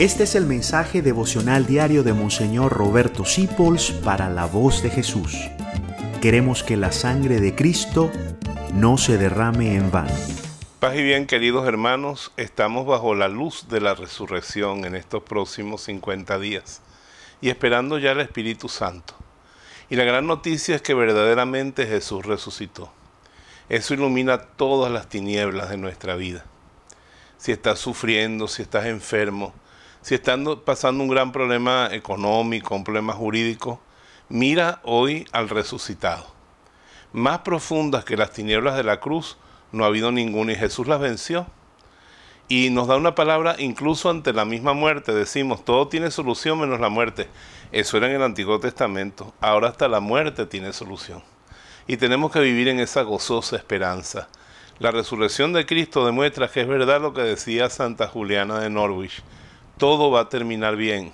Este es el mensaje devocional diario de Monseñor Roberto Sipols para la voz de Jesús. Queremos que la sangre de Cristo no se derrame en vano. Paz y bien, queridos hermanos, estamos bajo la luz de la resurrección en estos próximos 50 días y esperando ya el Espíritu Santo. Y la gran noticia es que verdaderamente Jesús resucitó. Eso ilumina todas las tinieblas de nuestra vida. Si estás sufriendo, si estás enfermo, si están pasando un gran problema económico, un problema jurídico, mira hoy al resucitado. Más profundas que las tinieblas de la cruz no ha habido ninguna y Jesús las venció. Y nos da una palabra incluso ante la misma muerte. Decimos, todo tiene solución menos la muerte. Eso era en el Antiguo Testamento. Ahora hasta la muerte tiene solución. Y tenemos que vivir en esa gozosa esperanza. La resurrección de Cristo demuestra que es verdad lo que decía Santa Juliana de Norwich todo va a terminar bien.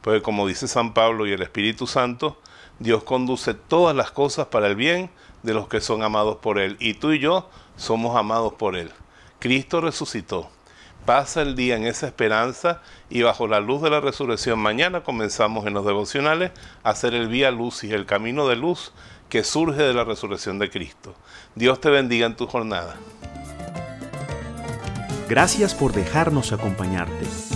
Porque como dice San Pablo y el Espíritu Santo, Dios conduce todas las cosas para el bien de los que son amados por Él. Y tú y yo somos amados por Él. Cristo resucitó. Pasa el día en esa esperanza y bajo la luz de la resurrección mañana comenzamos en los devocionales a hacer el vía luz y el camino de luz que surge de la resurrección de Cristo. Dios te bendiga en tu jornada. Gracias por dejarnos acompañarte.